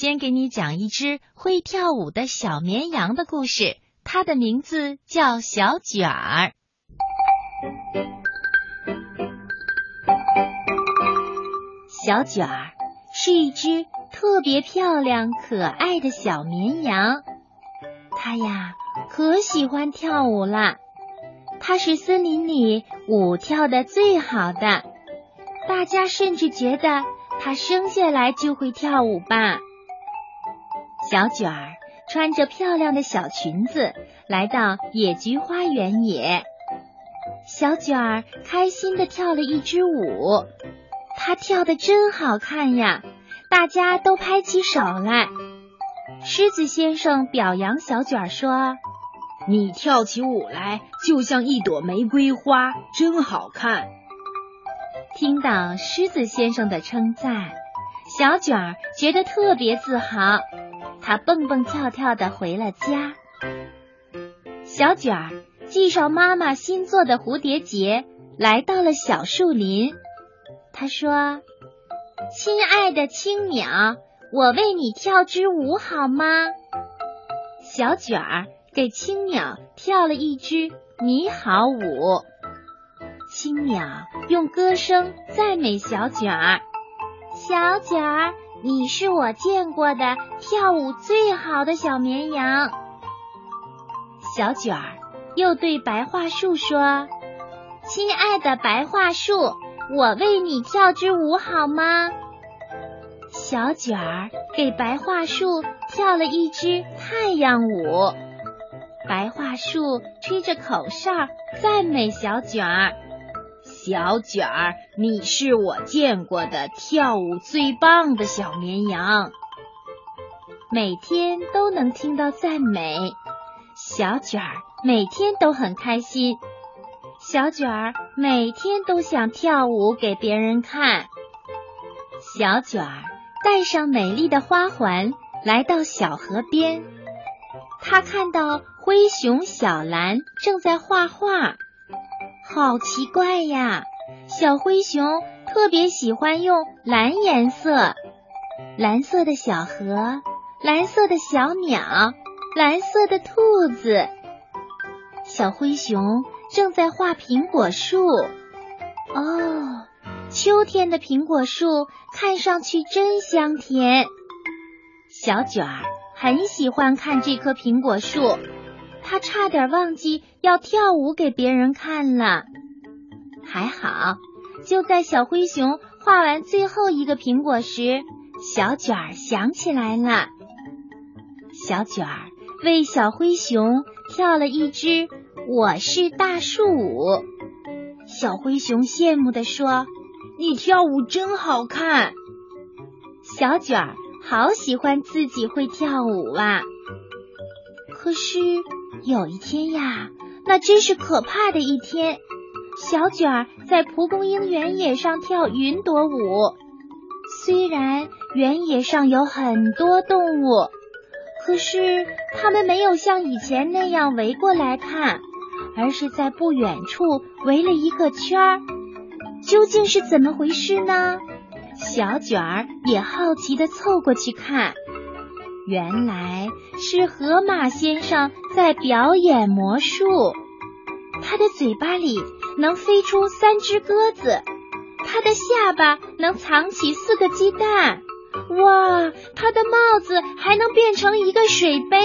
先给你讲一只会跳舞的小绵羊的故事，它的名字叫小卷儿。小卷儿是一只特别漂亮、可爱的小绵羊，它呀可喜欢跳舞了。它是森林里舞跳的最好的，大家甚至觉得它生下来就会跳舞吧。小卷儿穿着漂亮的小裙子来到野菊花原野，小卷儿开心地跳了一支舞，它跳得真好看呀！大家都拍起手来。狮子先生表扬小卷儿说。你跳起舞来就像一朵玫瑰花，真好看。听到狮子先生的称赞，小卷儿觉得特别自豪。他蹦蹦跳跳的回了家。小卷儿系上妈妈新做的蝴蝶结，来到了小树林。他说：“亲爱的青鸟，我为你跳支舞好吗？”小卷儿。给青鸟跳了一支你好舞，青鸟用歌声赞美小卷儿。小卷儿，你是我见过的跳舞最好的小绵羊。小卷儿又对白桦树说：“亲爱的白桦树，我为你跳支舞好吗？”小卷儿给白桦树跳了一支太阳舞。白桦树吹着口哨，赞美小卷儿。小卷儿，你是我见过的跳舞最棒的小绵羊。每天都能听到赞美，小卷儿每天都很开心。小卷儿每天都想跳舞给别人看。小卷儿戴上美丽的花环，来到小河边。他看到灰熊小蓝正在画画，好奇怪呀！小灰熊特别喜欢用蓝颜色，蓝色的小河，蓝色的小鸟，蓝色的兔子。小灰熊正在画苹果树，哦，秋天的苹果树看上去真香甜。小卷儿。很喜欢看这棵苹果树，他差点忘记要跳舞给别人看了。还好，就在小灰熊画完最后一个苹果时，小卷儿想起来了。小卷儿为小灰熊跳了一支《我是大树》舞。小灰熊羡慕地说：“你跳舞真好看。”小卷儿。好喜欢自己会跳舞啊！可是有一天呀，那真是可怕的一天。小卷儿在蒲公英原野上跳云朵舞，虽然原野上有很多动物，可是它们没有像以前那样围过来看，而是在不远处围了一个圈儿。究竟是怎么回事呢？小卷儿也好奇的凑过去看，原来是河马先生在表演魔术。他的嘴巴里能飞出三只鸽子，他的下巴能藏起四个鸡蛋，哇，他的帽子还能变成一个水杯。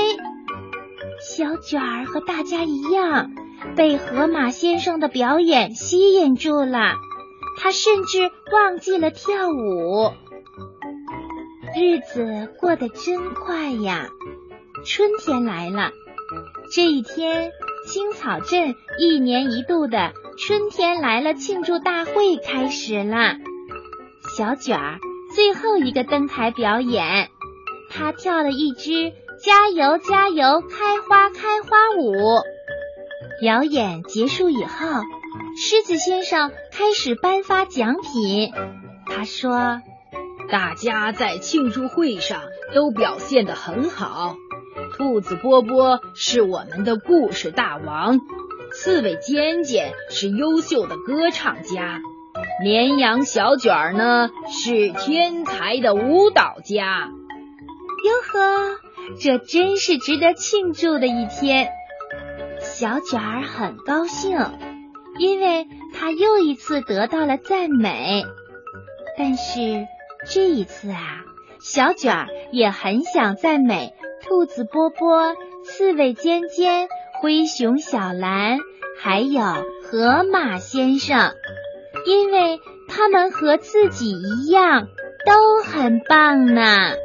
小卷儿和大家一样，被河马先生的表演吸引住了。他甚至忘记了跳舞，日子过得真快呀！春天来了，这一天，青草镇一年一度的春天来了庆祝大会开始了。小卷儿最后一个登台表演，他跳了一支“加油加油，开花开花”舞。表演结束以后。狮子先生开始颁发奖品。他说：“大家在庆祝会上都表现得很好。兔子波波是我们的故事大王，刺猬尖尖是优秀的歌唱家，绵羊小卷儿呢是天才的舞蹈家。”哟呵，这真是值得庆祝的一天！小卷儿很高兴，因为他又一次得到了赞美。但是这一次啊，小卷儿也很想赞美兔子波波、刺猬尖尖、灰熊小蓝，还有河马先生，因为他们和自己一样都很棒呢。